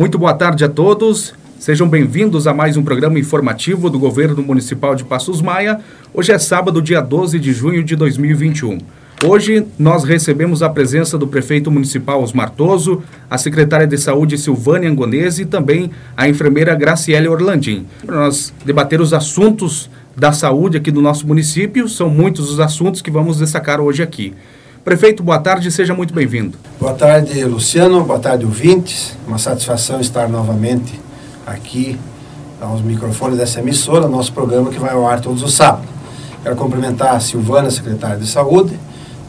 Muito boa tarde a todos. Sejam bem-vindos a mais um programa informativo do Governo Municipal de Passos Maia. Hoje é sábado, dia 12 de junho de 2021. Hoje nós recebemos a presença do prefeito municipal Osmar Toso, a secretária de saúde Silvânia Angonese e também a enfermeira Graciele Orlandim. Para nós debater os assuntos da saúde aqui do nosso município, são muitos os assuntos que vamos destacar hoje aqui. Prefeito, boa tarde seja muito bem-vindo. Boa tarde, Luciano. Boa tarde, ouvintes. Uma satisfação estar novamente aqui aos microfones dessa emissora, nosso programa que vai ao ar todos os sábados. Quero cumprimentar a Silvana, secretária de Saúde,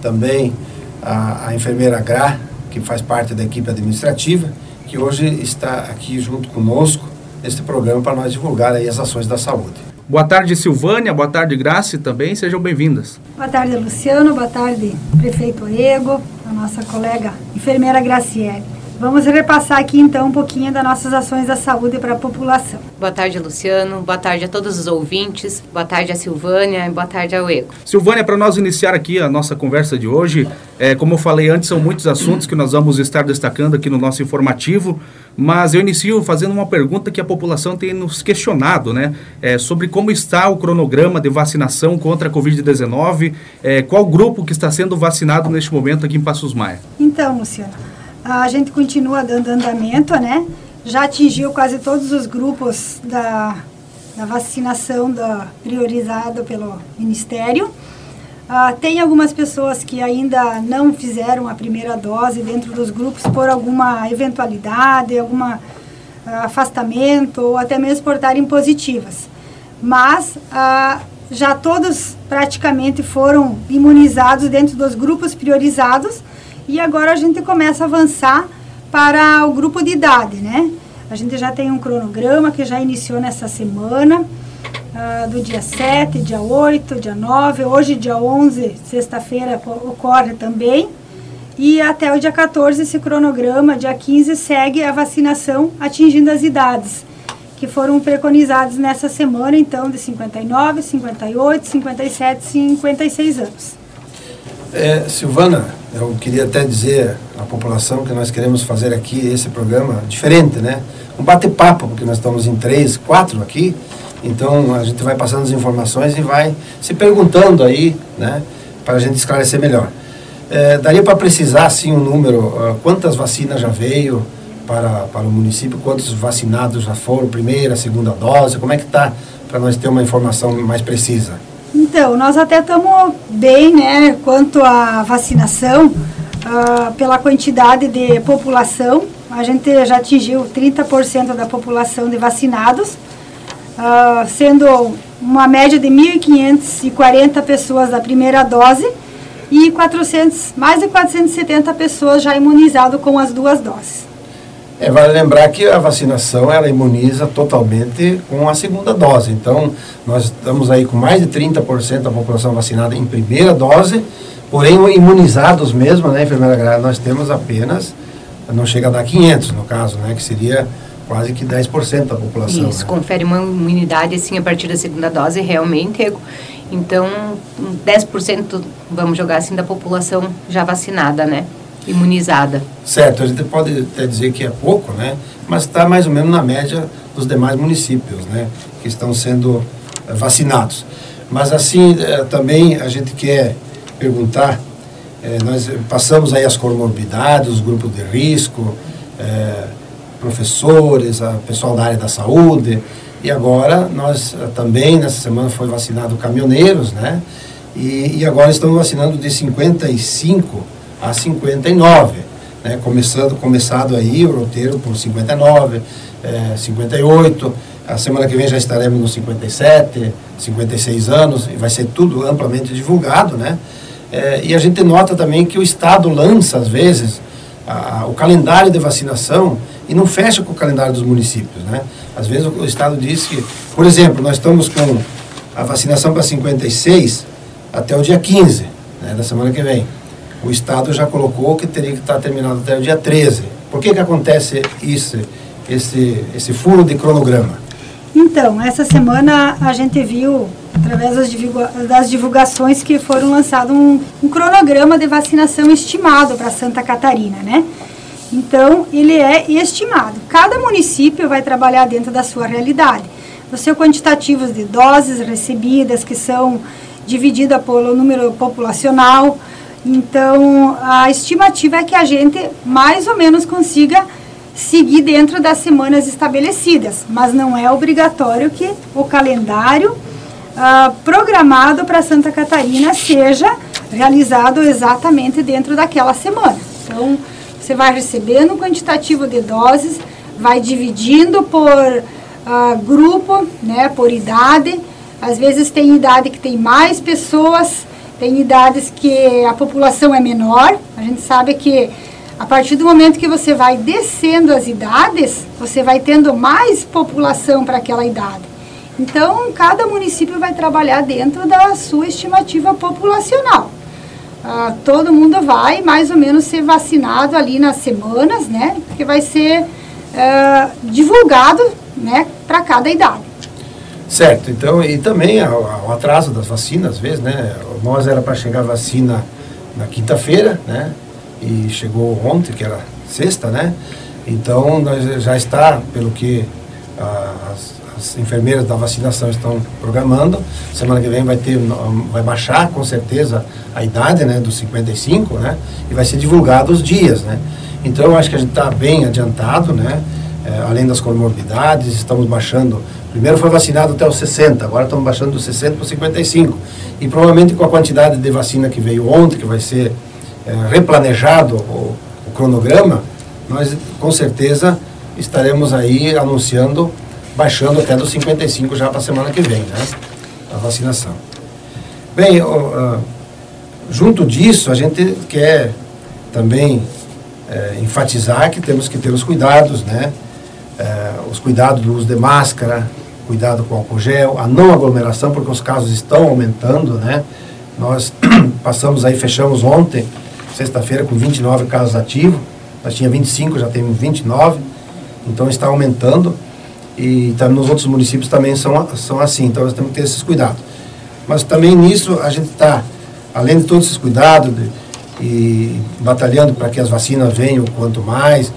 também a, a enfermeira Gra, que faz parte da equipe administrativa, que hoje está aqui junto conosco neste programa para nós divulgar aí as ações da saúde. Boa tarde, Silvânia. Boa tarde, Graça. Também sejam bem-vindas. Boa tarde, Luciano. Boa tarde, prefeito Ego, a nossa colega enfermeira Graciele. Vamos repassar aqui então um pouquinho das nossas ações da saúde para a população. Boa tarde, Luciano. Boa tarde a todos os ouvintes. Boa tarde a Silvânia e boa tarde ao Ego. Silvânia, para nós iniciar aqui a nossa conversa de hoje, é, como eu falei antes, são muitos assuntos que nós vamos estar destacando aqui no nosso informativo, mas eu inicio fazendo uma pergunta que a população tem nos questionado, né? É, sobre como está o cronograma de vacinação contra a Covid-19, é, qual grupo que está sendo vacinado neste momento aqui em Passos Maia? Então, Luciano, a gente continua dando andamento, né? Já atingiu quase todos os grupos da, da vacinação da, priorizada pelo Ministério. Uh, tem algumas pessoas que ainda não fizeram a primeira dose dentro dos grupos por alguma eventualidade, algum uh, afastamento ou até mesmo por estarem positivas. Mas uh, já todos praticamente foram imunizados dentro dos grupos priorizados e agora a gente começa a avançar para o grupo de idade, né? A gente já tem um cronograma que já iniciou nessa semana, uh, do dia 7, dia 8, dia 9, hoje dia 11, sexta-feira, ocorre também. E até o dia 14 esse cronograma, dia 15, segue a vacinação atingindo as idades que foram preconizadas nessa semana, então, de 59, 58, 57, 56 anos. É, Silvana, eu queria até dizer à população que nós queremos fazer aqui esse programa diferente, né? Um bate-papo, porque nós estamos em três, quatro aqui, então a gente vai passando as informações e vai se perguntando aí, né? Para a gente esclarecer melhor. É, daria para precisar, assim, um número, uh, quantas vacinas já veio para, para o município, quantos vacinados já foram, primeira, segunda dose, como é que está, para nós ter uma informação mais precisa? Então, nós até estamos bem, né, quanto à vacinação, uh, pela quantidade de população. A gente já atingiu 30% da população de vacinados, uh, sendo uma média de 1.540 pessoas da primeira dose e 400, mais de 470 pessoas já imunizadas com as duas doses. É, vale lembrar que a vacinação ela imuniza totalmente com a segunda dose. Então, nós estamos aí com mais de 30% da população vacinada em primeira dose, porém imunizados mesmo, né, enfermeira Grada, nós temos apenas, não chega a dar 500 no caso, né, que seria quase que 10% da população. Isso, né? confere uma imunidade assim a partir da segunda dose, realmente. Então, 10%, vamos jogar assim, da população já vacinada, né? imunizada. Certo, a gente pode até dizer que é pouco, né? Mas está mais ou menos na média dos demais municípios, né? Que estão sendo eh, vacinados. Mas assim, eh, também a gente quer perguntar, eh, nós passamos aí as comorbidades, os grupos de risco, professores, a pessoal da área da saúde, e agora nós também, nessa semana foi vacinado caminhoneiros, né? E, e agora estamos vacinando de 55 a 59, né? Começando, começado aí o roteiro por 59, é, 58, a semana que vem já estaremos nos 57, 56 anos, e vai ser tudo amplamente divulgado, né? É, e a gente nota também que o Estado lança, às vezes, a, o calendário de vacinação e não fecha com o calendário dos municípios, né? Às vezes o, o Estado diz que, por exemplo, nós estamos com a vacinação para 56 até o dia 15, né, da semana que vem o Estado já colocou que teria que estar terminado até o dia 13. Por que, que acontece isso, esse, esse furo de cronograma? Então, essa semana a gente viu, através das, divulga das divulgações, que foram lançado um, um, cronograma de vacinação estimado para Santa Catarina, né? Então, ele é estimado. Cada município vai trabalhar dentro da sua realidade. Seus quantitativos de doses recebidas, que são divididas pelo número populacional. Então, a estimativa é que a gente mais ou menos consiga seguir dentro das semanas estabelecidas, mas não é obrigatório que o calendário ah, programado para Santa Catarina seja realizado exatamente dentro daquela semana. Então, você vai recebendo um quantitativo de doses, vai dividindo por uh, grupo, né, por idade. Às vezes tem idade que tem mais pessoas, tem idades que a população é menor. A gente sabe que a partir do momento que você vai descendo as idades, você vai tendo mais população para aquela idade. Então, cada município vai trabalhar dentro da sua estimativa populacional. Ah, todo mundo vai mais ou menos ser vacinado ali nas semanas, né? Que vai ser ah, divulgado, né, para cada idade. Certo, então, e também o atraso das vacinas, às vezes, né? Nós era para chegar a vacina na quinta-feira, né? e chegou ontem, que era sexta, né? Então, nós já está, pelo que as, as, enfermeiras da vacinação estão programando, semana que vem vai ter, vai baixar com certeza a idade, né, dos 55, né? E vai ser divulgado os dias, né? Então, eu acho que a gente está bem adiantado, né? É, além das comorbidades, estamos baixando. Primeiro foi vacinado até os 60, agora estamos baixando dos 60 para os 55. E provavelmente com a quantidade de vacina que veio ontem, que vai ser é, replanejado o, o, cronograma, nós com certeza estaremos aí anunciando, baixando até dos 55 já para a semana que vem, né? A vacinação. Bem, uh, junto disso, a gente quer também é, enfatizar que temos que ter os cuidados, né? É, os cuidados do uso de máscara, cuidado com álcool gel, a não aglomeração, porque os casos estão aumentando, né? Nós passamos aí, fechamos ontem sexta-feira com 29 casos ativos, nós tinha 25, já temos 29, então está aumentando e tá, nos outros municípios também são, são assim, então nós temos que ter esses cuidados. Mas também nisso a gente está, além de todos esses cuidados de, e batalhando para que as vacinas venham quanto mais,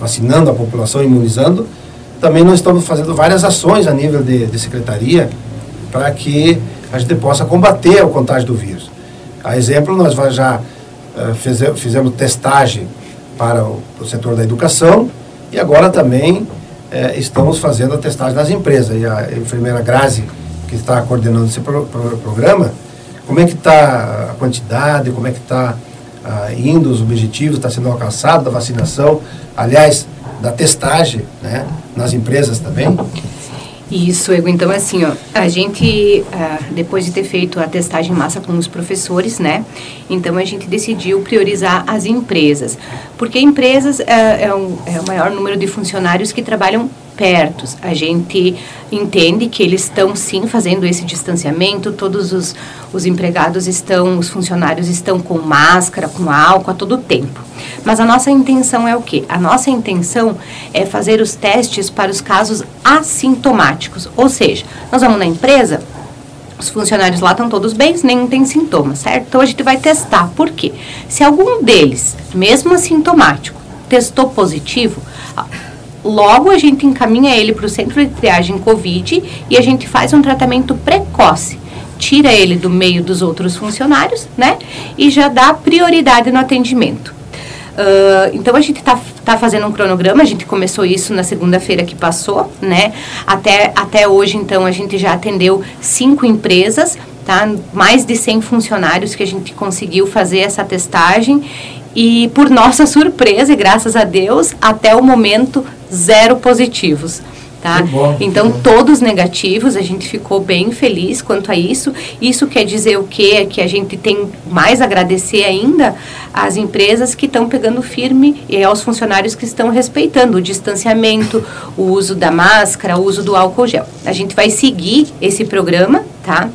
vacinando a população, imunizando, também nós estamos fazendo várias ações a nível de, de secretaria para que a gente possa combater o contágio do vírus. A exemplo, nós já eh, fizemos testagem para o, o, setor da educação e agora também eh, estamos fazendo a testagem nas empresas. E a enfermeira Grazi, que está coordenando esse pro, pro, programa, como é que está a quantidade, como é que está ah, indo os objetivos, está sendo alcançado da vacinação, aliás, da testagem né, nas empresas também? Isso, Ego. Então, assim, ó, a gente, uh, depois de ter feito a testagem em massa com os professores, né? Então, a gente decidiu priorizar as empresas. Porque empresas uh, é, um, é o maior número de funcionários que trabalham perto. A gente entende que eles estão sim fazendo esse distanciamento, todos os, os empregados estão, os funcionários estão com máscara, com álcool a todo tempo. Mas a nossa intenção é o quê? A nossa intenção é fazer os testes para os casos assintomáticos. Ou seja, nós vamos na empresa, os funcionários lá estão todos bem, nenhum tem sintomas, certo? Então a gente vai testar. Por quê? Se algum deles, mesmo assintomático, testou positivo, logo a gente encaminha ele para o centro de triagem Covid e a gente faz um tratamento precoce. Tira ele do meio dos outros funcionários, né? E já dá prioridade no atendimento. Uh, então a gente está tá fazendo um cronograma, a gente começou isso na segunda-feira que passou, né? Até, até hoje, então, a gente já atendeu cinco empresas, tá? Mais de 100 funcionários que a gente conseguiu fazer essa testagem e por nossa surpresa, e graças a Deus, até o momento, zero positivos. Tá? Bom, então, todos negativos, a gente ficou bem feliz quanto a isso. Isso quer dizer o quê? É que a gente tem mais a agradecer ainda às empresas que estão pegando firme e aos funcionários que estão respeitando o distanciamento, o uso da máscara, o uso do álcool gel. A gente vai seguir esse programa, tá?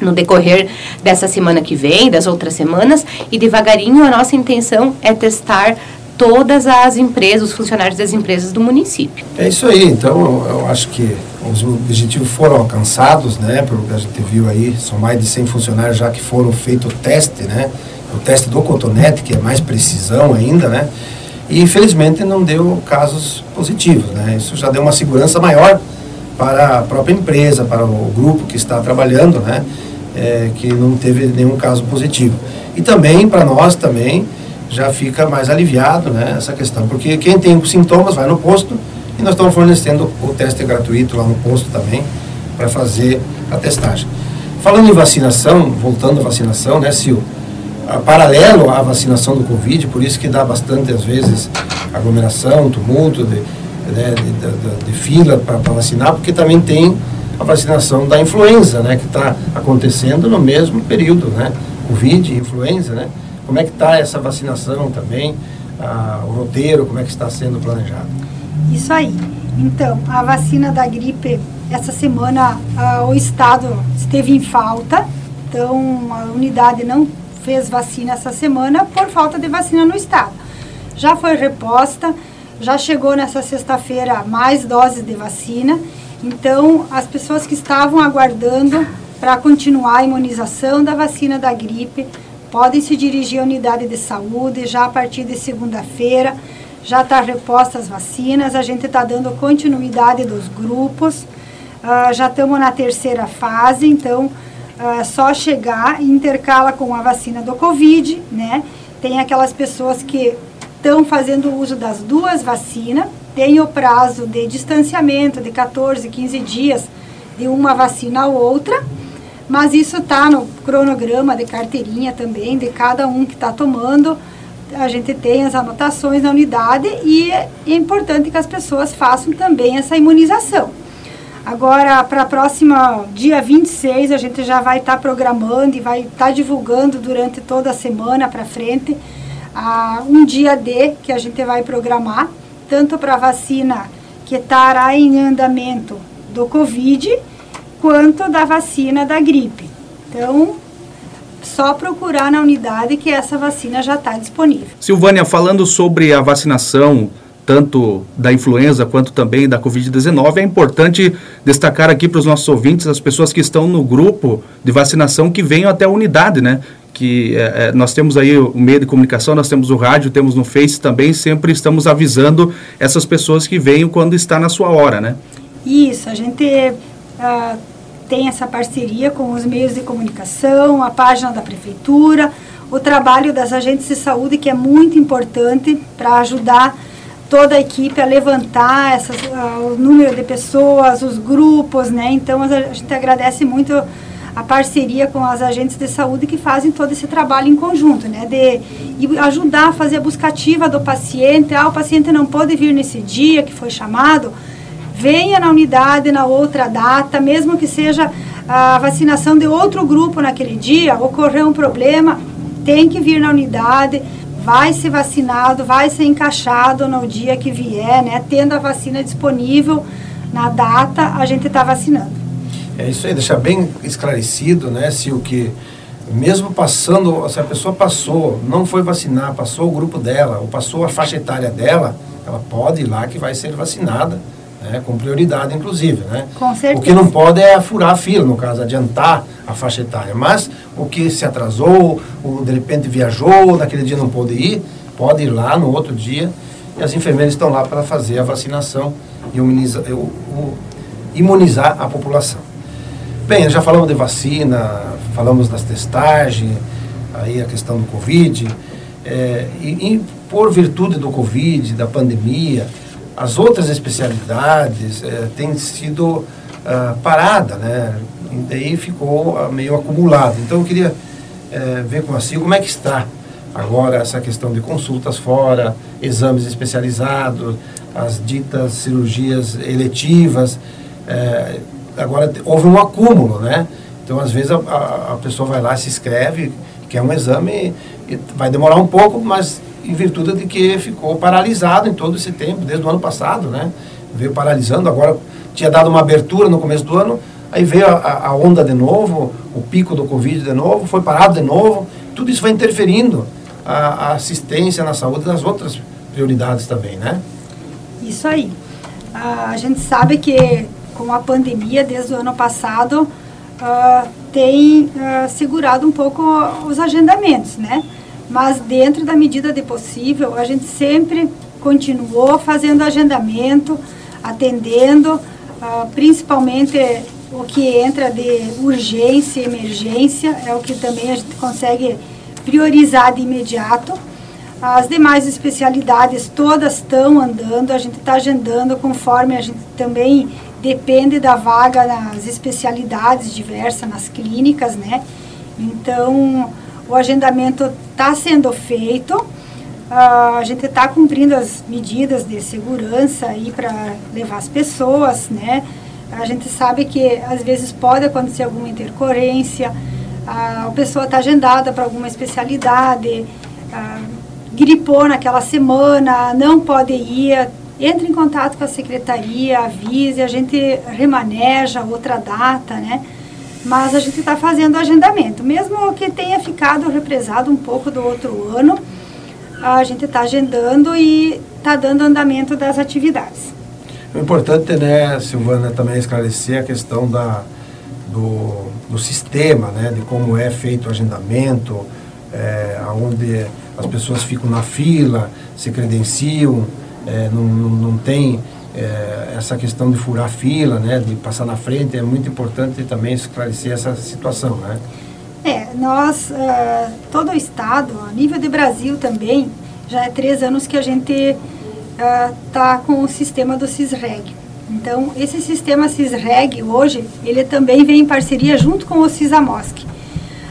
No decorrer dessa semana que vem, das outras semanas, e devagarinho a nossa intenção é testar todas as empresas, os funcionários das empresas do município. É isso aí, então eu, acho que os objetivos foram alcançados, né, pelo que a gente viu aí, são mais de 100 funcionários já que foram feito o teste, né, o teste do cotonete, que é mais precisão ainda, né, e infelizmente não deu casos positivos. Né? Isso já deu uma segurança maior para a própria empresa, para o grupo que está trabalhando, né? É, que não teve nenhum caso positivo. E também, para nós também, já fica mais aliviado né, essa questão, porque quem tem sintomas vai no posto e nós estamos fornecendo o teste gratuito lá no posto também para fazer a testagem. Falando em vacinação, voltando à vacinação, né, Sil? paralelo à vacinação do Covid, por isso que dá bastante, às vezes, aglomeração, tumulto de, né, de, de, de fila para vacinar, porque também tem a vacinação da influenza, né, que está acontecendo no mesmo período, né? Covid, influenza, né? Como é que está essa vacinação também, a, o roteiro, como é que está sendo planejado? Isso aí. Então, a vacina da gripe, essa semana a, o Estado esteve em falta, então a unidade não fez vacina essa semana por falta de vacina no Estado. Já foi reposta, já chegou nessa sexta-feira mais doses de vacina, então as pessoas que estavam aguardando para continuar a imunização da vacina da gripe podem se dirigir à unidade de saúde já a partir de segunda-feira. Já está reposta as vacinas, a gente está dando continuidade dos grupos. Uh, já estamos na terceira fase, então uh, só chegar e intercala com a vacina do Covid, né? Tem aquelas pessoas que estão fazendo uso das duas vacinas, tem o prazo de distanciamento de 14, 15 dias de uma vacina a outra, mas isso está no cronograma de carteirinha também, de cada um que está tomando. A gente tem as anotações na unidade e é importante que as pessoas façam também essa imunização. Agora, para a próxima, dia 26, a gente já vai estar tá programando e vai estar tá divulgando durante toda a semana para frente uh, um dia D que a gente vai programar, tanto para a vacina que estará em andamento do Covid, quanto da vacina da gripe. Então, só procurar na unidade que essa vacina já está disponível. Silvânia, falando sobre a vacinação, tanto da influenza quanto também da Covid-19, é importante destacar aqui para os nossos ouvintes, as pessoas que estão no grupo de vacinação que venham até a unidade, né? Que é, é nós temos aí o meio de comunicação, nós temos o rádio, temos no Face também, sempre estamos avisando essas pessoas que venham quando está na sua hora, né? Isso, a gente uh, tem essa parceria com os meios de comunicação, a página da prefeitura, o trabalho das agentes de saúde, que é muito importante para ajudar toda a equipe a levantar essas, uh, o número de pessoas, os grupos, né? Então a gente agradece muito a parceria com as agentes de saúde que fazem todo esse trabalho em conjunto, né? De ajudar a fazer a buscativa do paciente. Ah, o paciente não pode vir nesse dia que foi chamado venha na unidade na outra data, mesmo que seja a vacinação de outro grupo naquele dia, ocorreu um problema, tem que vir na unidade, vai ser vacinado, vai ser encaixado no dia que vier, né? Tendo a vacina disponível na data, a gente está vacinando. É isso aí, deixar bem esclarecido, né, se o que mesmo passando, se a pessoa passou, não foi vacinar, passou o grupo dela, ou passou a faixa etária dela, ela pode ir lá que vai ser vacinada né, com prioridade inclusive. Né? Com certeza. O que não pode é furar a fila, no caso, adiantar a faixa etária. Mas o que se atrasou, ou de repente viajou, naquele dia não pôde ir, pode ir lá no outro dia. E as enfermeiras estão lá para fazer a vacinação e imunizar, imunizar a população. Bem, já falamos de vacina, falamos das testagens, aí a questão do Covid. É, e, e por virtude do Covid, da pandemia, as outras especialidades é, têm sido uh, parada, né? E daí ficou uh, meio acumulado. Então eu queria uh, ver com a Sil como é que está agora essa questão de consultas fora, exames especializados, as ditas cirurgias eletivas. É, agora houve um acúmulo, né? Então às vezes a, a, pessoa vai lá, se inscreve, quer um exame, vai demorar um pouco, mas em virtude de que ficou paralisado em todo esse tempo, desde o ano passado, né? Veio paralisando, agora tinha dado uma abertura no começo do ano, aí veio a, a onda de novo, o pico do Covid de novo, foi parado de novo, tudo isso vai interferindo a, a assistência na saúde das outras prioridades também, né? Isso aí. a gente sabe que com a pandemia, desde o ano passado, uh, tem uh, segurado um pouco os agendamentos, né? mas dentro da medida de possível, a gente sempre continuou fazendo agendamento, atendendo, uh, principalmente o que entra de urgência, emergência, é o que também a gente consegue priorizar de imediato. As demais especialidades todas estão andando, a gente está agendando conforme a gente também depende da vaga nas especialidades diversas, nas clínicas, né? Então, o agendamento está sendo feito, uh, a gente está cumprindo as medidas de segurança aí para levar as pessoas, né? A gente sabe que às vezes pode acontecer alguma intercorrência, a pessoa está agendada para alguma especialidade, uh, gripou naquela semana, não pode ir, entre em contato com a secretaria, avise, a gente remaneja outra data, né? Mas a gente está fazendo o agendamento. Mesmo que tenha ficado represado um pouco do outro ano, a gente está agendando e está dando andamento das atividades. O importante, né, Silvana, também esclarecer a questão da, do, do sistema, né, de como é feito o agendamento, é, onde as pessoas ficam na fila, se credenciam, é, não, não, não, tem é, essa questão de furar fila, né, de passar na frente, é muito importante também esclarecer essa situação, né? É, nós, uh, todo o estado, a nível de Brasil também, já é três anos que a gente está uh, com o sistema do CISREG. Então, esse sistema CISREG hoje, ele também vem em parceria junto com o CISAMOSC.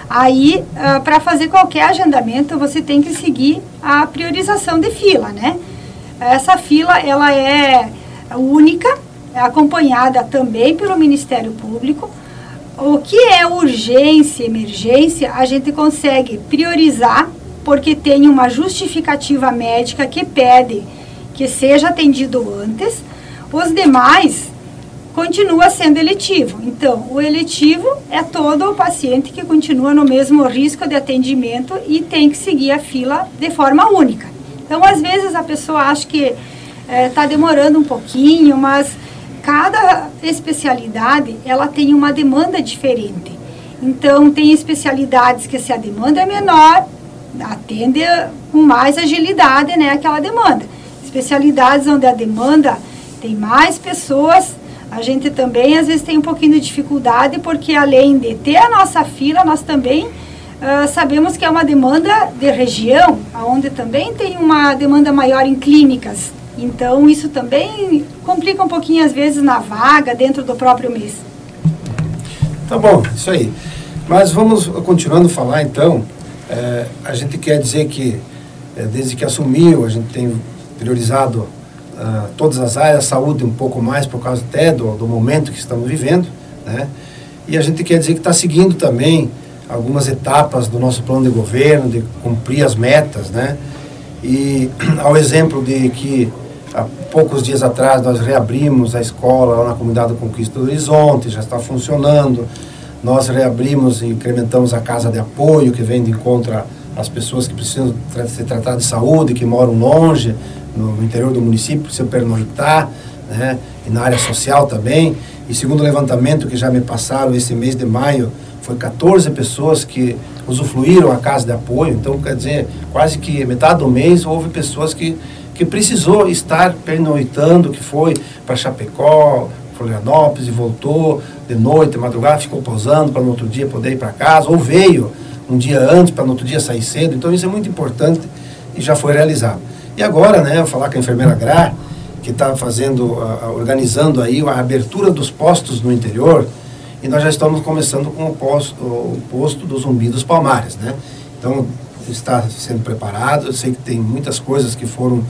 Aí, uh, para fazer qualquer agendamento, você tem que seguir a priorização de fila, né? Essa fila, ela é única, é acompanhada também pelo Ministério Público. O que é urgência, emergência, a gente consegue priorizar porque tem uma justificativa médica que pede que seja atendido antes. Os demais continua sendo eletivo. Então, o eletivo é todo o paciente que continua no mesmo risco de atendimento e tem que seguir a fila de forma única. Então, às vezes a pessoa acha que está é, demorando um pouquinho, mas cada especialidade ela tem uma demanda diferente. Então, tem especialidades que se a demanda é menor, atende com mais agilidade né, aquela demanda. Especialidades onde a demanda tem mais pessoas, a gente também às vezes tem um pouquinho de dificuldade, porque além de ter a nossa fila, nós também Uh, sabemos que é uma demanda de região, onde também tem uma demanda maior em clínicas. Então, isso também complica um pouquinho, às vezes, na vaga, dentro do próprio mês. Tá bom, isso aí. Mas vamos continuando a falar, então. É, a gente quer dizer que, é, desde que assumiu, a gente tem priorizado uh, todas as áreas, saúde um pouco mais, por causa até do, do momento que estamos vivendo, né? E a gente quer dizer que está seguindo também algumas etapas do nosso plano de governo, de cumprir as metas, né? E ao exemplo de que há poucos dias atrás nós reabrimos a escola lá na comunidade Conquista do Horizonte, já está funcionando. Nós reabrimos e incrementamos a casa de apoio que vem de encontro às pessoas que precisam tra ser tratadas de saúde, que moram longe, no, interior do município, precisam pernoitar, né? E na área social também. E segundo o levantamento que já me passaram esse mês de maio, foi 14 pessoas que usufruíram a casa de apoio, então quer dizer, quase que metade do mês houve pessoas que, que precisou estar pernoitando, que foi para Chapecó, Florianópolis e voltou de noite, madrugada, ficou pousando para no outro dia poder ir para casa, ou veio um dia antes para no outro dia sair cedo, então isso é muito importante e já foi realizado. E agora, né, eu vou falar com a enfermeira Gra, que está fazendo, uh, organizando aí a abertura dos postos no interior, e nós já estamos começando com o posto, o posto do Zumbi dos Palmares, né? Então, está sendo preparado, eu sei que tem muitas coisas que foram,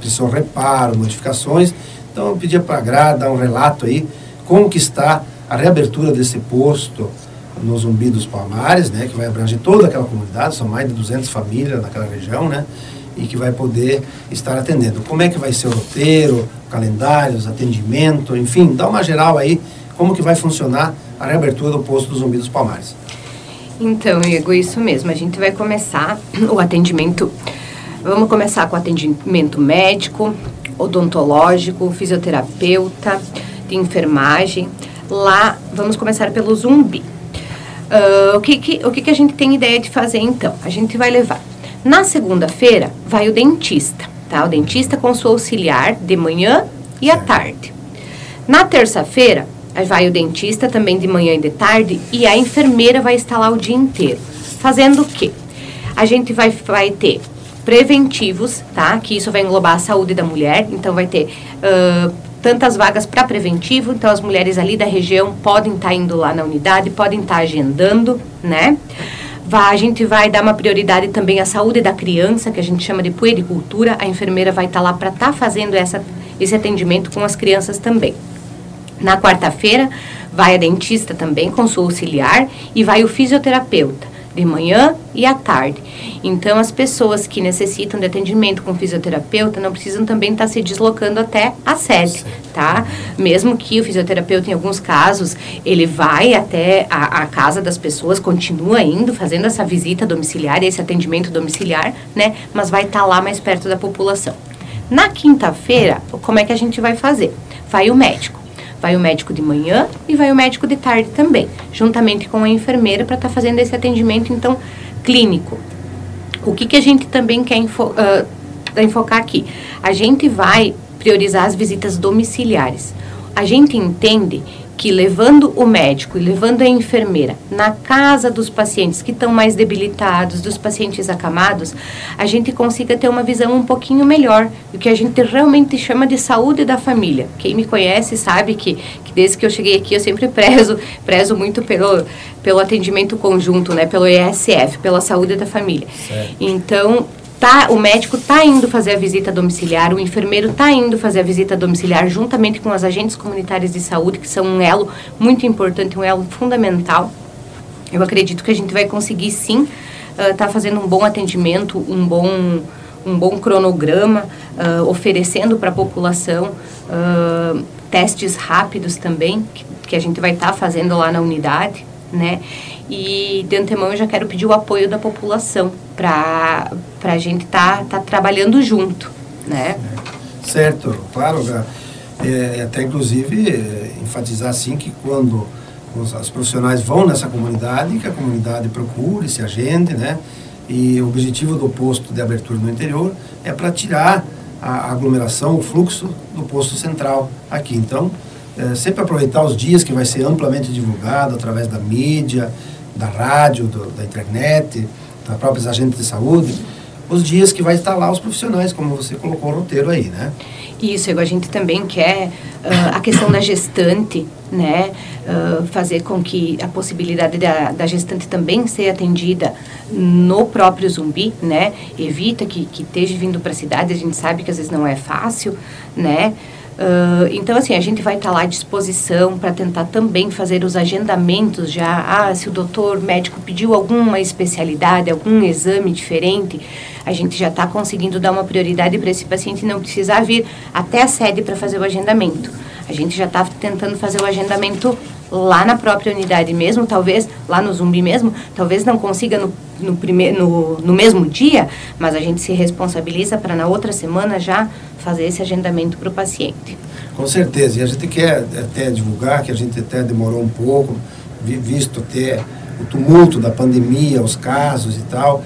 precisam reparo, modificações, então eu pedi para a Gra dar um relato aí, como que está a reabertura desse posto no Zumbi dos Palmares, né, que vai abranger toda aquela comunidade, são mais de 200 famílias naquela região, né, e que vai poder estar atendendo. Como é que vai ser o roteiro, calendários, atendimento, enfim, dá uma geral aí como que vai funcionar a reabertura do posto do Zumbi dos Palmares. Então, Igor, isso mesmo. A gente vai começar o atendimento. Vamos começar com atendimento médico, odontológico, fisioterapeuta, de enfermagem. Lá, vamos começar pelo Zumbi. Uh, o que, que, o que, que a gente tem ideia de fazer então? A gente vai levar. Na segunda-feira, vai o dentista, tá? O dentista com sua auxiliar de manhã e à tarde. Na terça-feira, vai o dentista também de manhã e de tarde e a enfermeira vai estar lá o dia inteiro. Fazendo o quê? A gente vai, vai ter preventivos, tá? Que isso vai englobar a saúde da mulher, então vai ter uh, tantas vagas para preventivo, então as mulheres ali da região podem estar tá indo lá na unidade, podem estar tá agendando, né? A gente vai dar uma prioridade também à saúde da criança, que a gente chama de puericultura. A enfermeira vai estar tá lá para estar tá fazendo essa, esse atendimento com as crianças também. Na quarta-feira, vai a dentista também com sua auxiliar e vai o fisioterapeuta de manhã e à tarde. Então, as pessoas que necessitam de atendimento com fisioterapeuta não precisam também estar se deslocando até a sede, tá? Mesmo que o fisioterapeuta, em alguns casos, ele vai até a, a casa das pessoas, continua indo, fazendo essa visita domiciliar, esse atendimento domiciliar, né? Mas vai estar lá mais perto da população. Na quinta-feira, como é que a gente vai fazer? Vai o médico Vai o médico de manhã e vai o médico de tarde também, juntamente com a enfermeira para estar tá fazendo esse atendimento, então, clínico. O que, que a gente também quer uh, enfocar aqui? A gente vai priorizar as visitas domiciliares. A gente entende que levando o médico e levando a enfermeira na casa dos pacientes que estão mais debilitados, dos pacientes acamados, a gente consiga ter uma visão um pouquinho melhor do que a gente realmente chama de saúde da família. Quem me conhece sabe que, que desde que eu cheguei aqui eu sempre prezo, prezo muito pelo, pelo atendimento conjunto, né, pelo ESF, pela saúde da família. Certo. Então, tá, o médico está indo fazer a visita domiciliar, o enfermeiro está indo fazer a visita domiciliar juntamente com as agentes comunitárias de saúde, que são um elo muito importante, um elo fundamental. Eu acredito que a gente vai conseguir sim estar uh, tá fazendo um bom atendimento, um bom, um bom cronograma, uh, oferecendo para a população uh, testes rápidos também, que, que a gente vai estar tá fazendo lá na unidade, né? E de antemão eu já quero pedir o apoio da população para a gente estar tá, tá trabalhando junto, né? Certo, claro, é, até inclusive é, enfatizar assim que quando os, os profissionais vão nessa comunidade, que a comunidade procure, se agende, né? E o objetivo do posto de abertura no interior é para tirar a aglomeração, o fluxo do posto central aqui. Então, é, sempre aproveitar os dias que vai ser amplamente divulgado através da mídia, da rádio, do, da internet, das próprias agentes de saúde, os dias que vai estar lá os profissionais, como você colocou no roteiro aí, né? Isso, a gente também quer uh, a questão da gestante, né? Uh, fazer com que a possibilidade da, da gestante também ser atendida no próprio zumbi, né? Evita que, que esteja vindo para a cidade, a gente sabe que às vezes não é fácil, né? Uh, então, assim, a gente vai estar tá lá à disposição para tentar também fazer os agendamentos já. Ah, se o doutor médico pediu alguma especialidade, algum exame diferente, a gente já está conseguindo dar uma prioridade para esse paciente não precisar vir até a sede para fazer o agendamento. A gente já está tentando fazer o agendamento lá na própria unidade mesmo, talvez lá no Zumbi mesmo, talvez não consiga no, no, primeir, no, no mesmo dia, mas a gente se responsabiliza para na outra semana já fazer esse agendamento para o paciente. Com certeza, e a gente quer até divulgar que a gente até demorou um pouco, visto até o tumulto da pandemia, os casos e tal,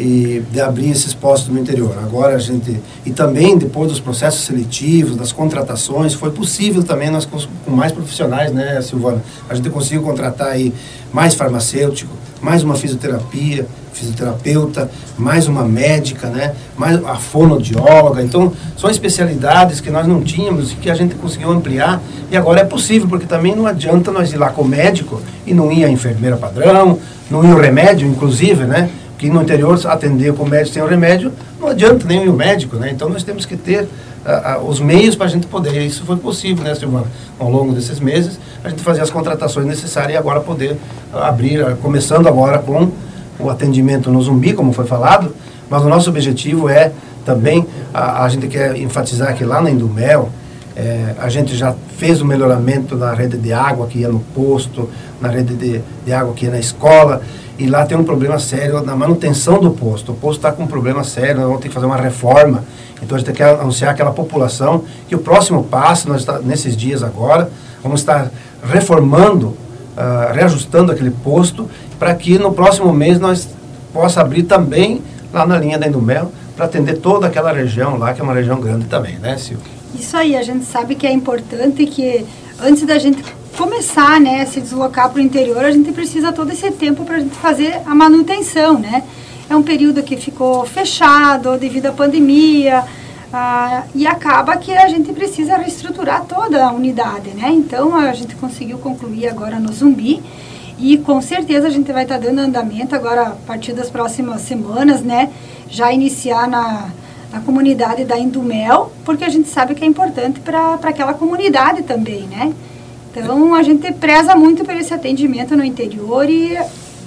e de abrir esses postos no interior. Agora a gente e também depois dos processos seletivos, das contratações, foi possível também nós com mais profissionais, né, Silvana? A gente conseguiu contratar aí mais farmacêutico, mais uma fisioterapia, fisioterapeuta, mais uma médica, né? Mais a fonoaudióloga. Então, são especialidades que nós não tínhamos e que a gente conseguiu ampliar e agora é possível, porque também não adianta nós ir lá com o médico e não ir a enfermeira padrão, não ir o remédio, inclusive, né? Que no interior atender com o médico sem o remédio, não adianta nem o médico, né? Então nós temos que ter uh, uh, os meios para a gente poder. E isso foi possível, né, Silvana? Ao longo desses meses, a gente fazer as contratações necessárias e agora poder uh, abrir, começando agora com o atendimento no zumbi, como foi falado, mas o nosso objetivo é também, a, a gente quer enfatizar que lá na Indumel, é, a gente já fez o melhoramento na rede de água que ia no posto, na rede de, de água que ia na escola, e lá tem um problema sério na manutenção do posto. O posto está com um problema sério, nós vamos ter que fazer uma reforma. Então a gente quer anunciar aquela população que o próximo passo, nós está, nesses dias agora, vamos estar reformando uh, reajustando aquele posto para que no próximo mês nós possa abrir também lá na linha da Indumel para atender toda aquela região lá, que é uma região grande também, né, Silvio? Isso aí, a gente sabe que é importante que antes da gente começar, né, a se deslocar para o interior, a gente precisa todo esse tempo para a gente fazer a manutenção, né? É um período que ficou fechado devido à pandemia, ah, e acaba que a gente precisa reestruturar toda a unidade, né? Então a gente conseguiu concluir agora no Zumbi e com certeza a gente vai estar tá dando andamento agora a partir das próximas semanas, né? Já iniciar na, na comunidade da Indumel, porque a gente sabe que é importante para aquela comunidade também, né? Então a gente preza muito por esse atendimento no interior e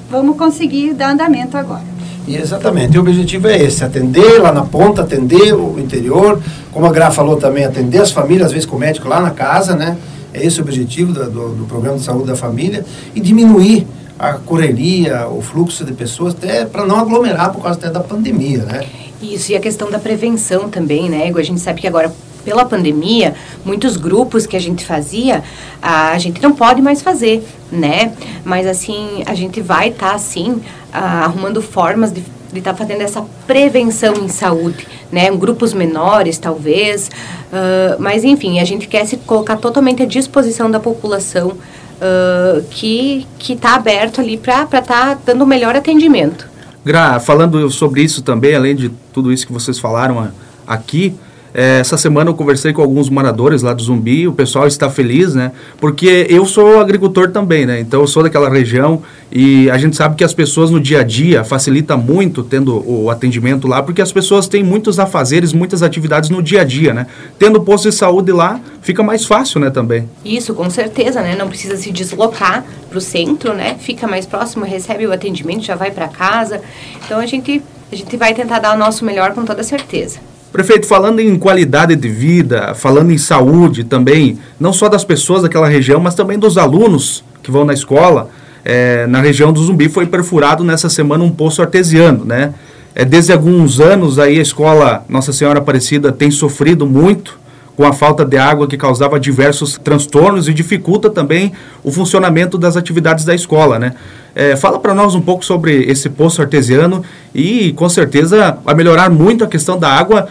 vamos conseguir dar andamento agora. E exatamente, o objetivo é esse, atender lá na ponta, atender o interior, como a Gra falou também, atender as famílias, às vezes com o médico lá na casa, né? É esse o objetivo do, do, do programa de saúde da família e diminuir a correria, o fluxo de pessoas, até para não aglomerar por causa até da pandemia, né? Isso, e a questão da prevenção também, né, A gente sabe que agora pela pandemia, muitos grupos que a gente fazia, a gente não pode mais fazer, né? Mas assim, a gente vai estar tá, assim, arrumando formas de estar tá fazendo essa prevenção em saúde, né? Grupos menores, talvez. Uh, mas enfim, a gente quer se colocar totalmente à disposição da população uh, que está aberto ali para estar tá dando o melhor atendimento. Gra, falando sobre isso também, além de tudo isso que vocês falaram aqui, é, essa semana eu conversei com alguns moradores lá do Zumbi, o pessoal está feliz, né? Porque eu sou agricultor também, né? Então eu sou daquela região e a gente sabe que as pessoas no dia a dia facilita muito tendo o atendimento lá, porque as pessoas têm muitos afazeres, muitas atividades no dia a dia, né? Tendo posto de saúde lá, fica mais fácil, né, também. Isso, com certeza, né? Não precisa se deslocar para o centro, né? Fica mais próximo, recebe o atendimento, já vai para casa. Então a gente, a gente vai tentar dar o nosso melhor com toda certeza. Prefeito, falando em qualidade de vida, falando em saúde também, não só das pessoas daquela região, mas também dos alunos que vão na escola, é, na região do Zumbi foi perfurado nessa semana um poço artesiano, né? É, desde alguns anos aí a escola Nossa Senhora Aparecida tem sofrido muito com a falta de água que causava diversos transtornos e dificulta também o funcionamento das atividades da escola, né? É, fala para nós um pouco sobre esse poço artesiano e com certeza vai melhorar muito a questão da água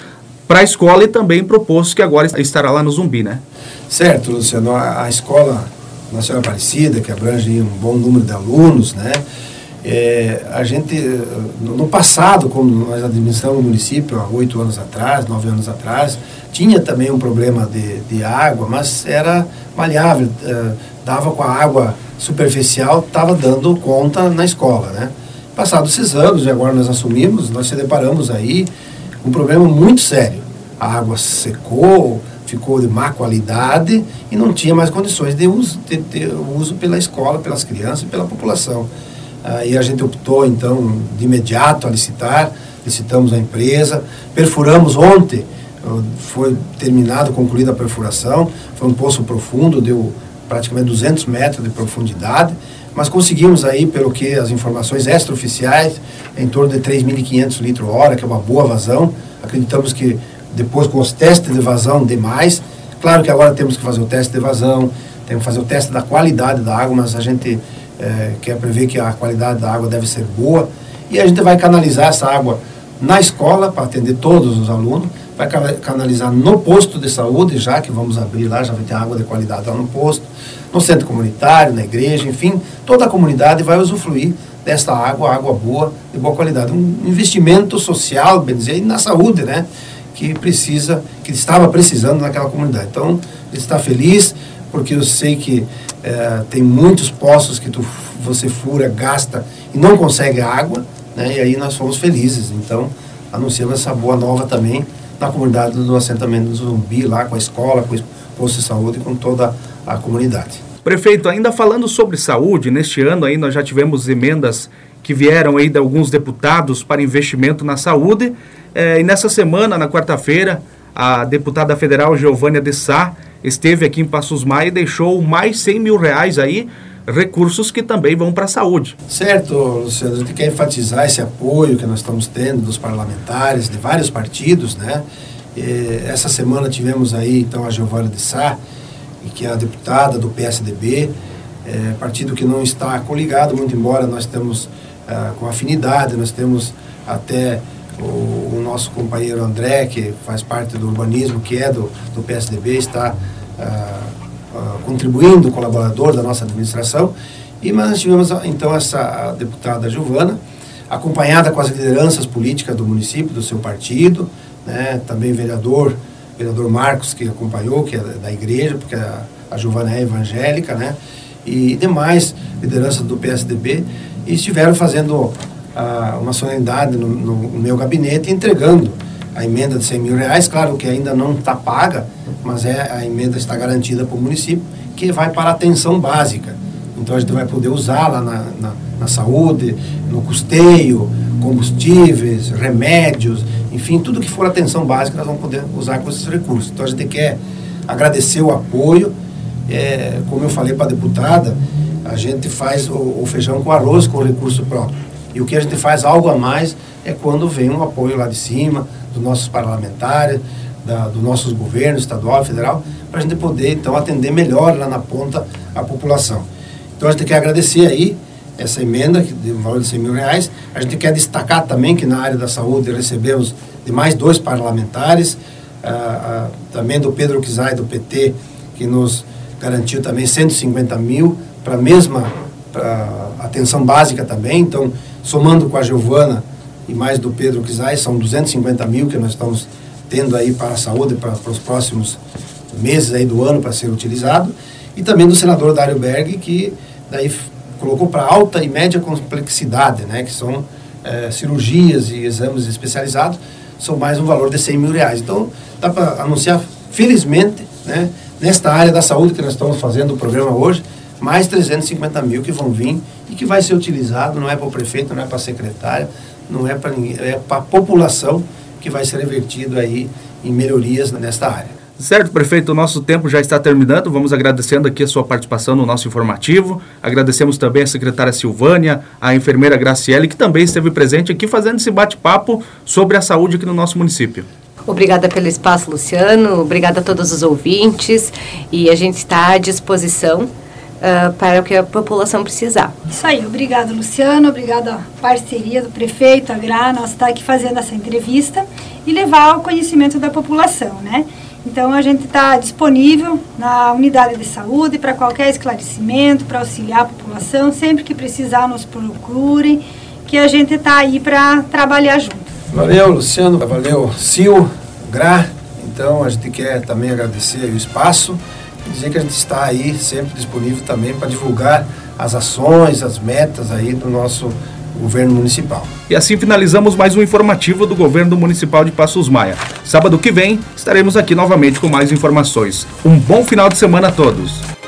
para a escola e também para o poço que agora estará lá no Zumbi, né? Certo, Luciano. A, a escola Nacional Aparecida, que abrange um bom número de alunos, né? É, a gente, no passado, quando nós administramos o município, há oito anos atrás, nove anos atrás, tinha também um problema de, de água, mas era maleável, é, dava com a água superficial, estava dando conta na escola, né? Passados esses anos, e agora nós assumimos, nós se deparamos aí um problema muito sério. A água secou, ficou de má qualidade e não tinha mais condições de uso, de, de uso pela escola, pelas crianças e pela população. Aí a gente optou, então, de imediato a licitar, licitamos a empresa, perfuramos ontem, foi terminado, concluída a perfuração, foi um poço profundo, deu praticamente 200 metros de profundidade, mas conseguimos aí, pelo que as informações extraoficiais, em torno de 3.500 litros hora, que é uma boa vazão. Acreditamos que depois com os testes de vazão demais, claro que agora temos que fazer o teste de vazão, temos que fazer o teste da qualidade da água, mas a gente é, quer prever que a qualidade da água deve ser boa. E a gente vai canalizar essa água na escola para atender todos os alunos vai canalizar no posto de saúde, já que vamos abrir lá, já vai ter água de qualidade lá no posto, no centro comunitário, na igreja, enfim, toda a comunidade vai usufruir desta água, água boa, de boa qualidade. Um investimento social, bem dizer, na saúde, né? Que precisa, que estava precisando naquela comunidade. Então, ele está feliz, porque eu sei que é, tem muitos poços que tu, você fura, gasta e não consegue água, né? E aí nós fomos felizes. Então, anunciamos essa boa nova também na comunidade do assentamento do Zumbi, lá com a escola, com o posto de saúde e com toda a comunidade. Prefeito, ainda falando sobre saúde, neste ano aí nós já tivemos emendas que vieram aí de alguns deputados para investimento na saúde. É, e nessa semana, na quarta-feira, a deputada federal Giovânia de Sá esteve aqui em Passos Maia e deixou mais 100 mil reais aí recursos que também vão para a saúde. Certo, Luciano, a gente quer enfatizar esse apoio que nós estamos tendo dos parlamentares de vários partidos, né? E essa semana tivemos aí então a Giovana de Sá, que é a deputada do PSDB, é, partido que não está coligado, muito embora nós temos ah, com afinidade, nós temos até o, o, nosso companheiro André, que faz parte do urbanismo, que é do, do PSDB, está ah, ah, contribuindo, colaborador da nossa administração. E nós tivemos então essa deputada Giovana, acompanhada com as lideranças políticas do município, do seu partido, né, também vereador, vereador Marcos, que acompanhou, que é da igreja, porque a, a Giovana é evangélica, né, e demais lideranças do PSDB, e estiveram fazendo ah, uma solenidade no, no, meu gabinete, entregando a emenda de 100 mil reais, claro que ainda não está paga, mas é, a emenda está garantida para o município, que vai para a atenção básica. Então a gente vai poder usar lá na, na, na saúde, no custeio, combustíveis, remédios, enfim, tudo que for atenção básica nós vamos poder usar com esses recursos. Então a gente quer agradecer o apoio, é, como eu falei para a deputada, a gente faz o, o, feijão com arroz com recurso próprio. E o que a gente faz algo a mais é quando vem um apoio lá de cima, dos nossos parlamentares, dos nossos governos, estadual federal, para a gente poder então atender melhor lá na ponta a população. Então a gente quer agradecer aí essa emenda de valor de 100 mil reais. A gente quer destacar também que na área da saúde recebemos de mais dois parlamentares, ah, ah, também do Pedro Kizai do PT, que nos garantiu também 150 mil para a mesma pra atenção básica também. Então, somando com a Giovana e mais do Pedro Kizai, são 250 mil que nós estamos tendo aí para a saúde para, para os próximos meses aí do ano para ser utilizado. E também do senador Dário Berg, que daí colocou para alta e média complexidade, né, que são é, cirurgias e exames especializados, são mais um valor de 100 mil reais. Então, dá para anunciar, felizmente, né, nesta área da saúde que nós estamos fazendo o programa hoje, mais 350 mil que vão vir e que vai ser utilizado, não é para o prefeito, não é para a secretária, não é para ninguém, é para a população que vai ser revertido aí em melhorias nesta área. Certo, prefeito, o nosso tempo já está terminando. Vamos agradecendo aqui a sua participação no nosso informativo. Agradecemos também a secretária Silvânia, a enfermeira Graciele, que também esteve presente aqui fazendo esse bate-papo sobre a saúde aqui no nosso município. Obrigada pelo espaço, Luciano. Obrigada a todos os ouvintes. E a gente está à disposição uh, para o que a população precisar. Isso aí. Obrigada, Luciano. Obrigada à parceria do prefeito, a Gra, nós está aqui fazendo essa entrevista e levar ao conhecimento da população, né? Então a gente está disponível na unidade de saúde para qualquer esclarecimento, para auxiliar a população, sempre que precisar nos procurem, que a gente está aí para trabalhar junto. Valeu, Luciano. Valeu, Sil, Gra. Então, a gente quer também agradecer o espaço e dizer que a gente está aí sempre disponível também para divulgar as ações, as metas aí do nosso governo municipal. E assim finalizamos mais um informativo do governo municipal de Passos Maia. Sábado que vem estaremos aqui novamente com mais informações. Um bom final de semana a todos.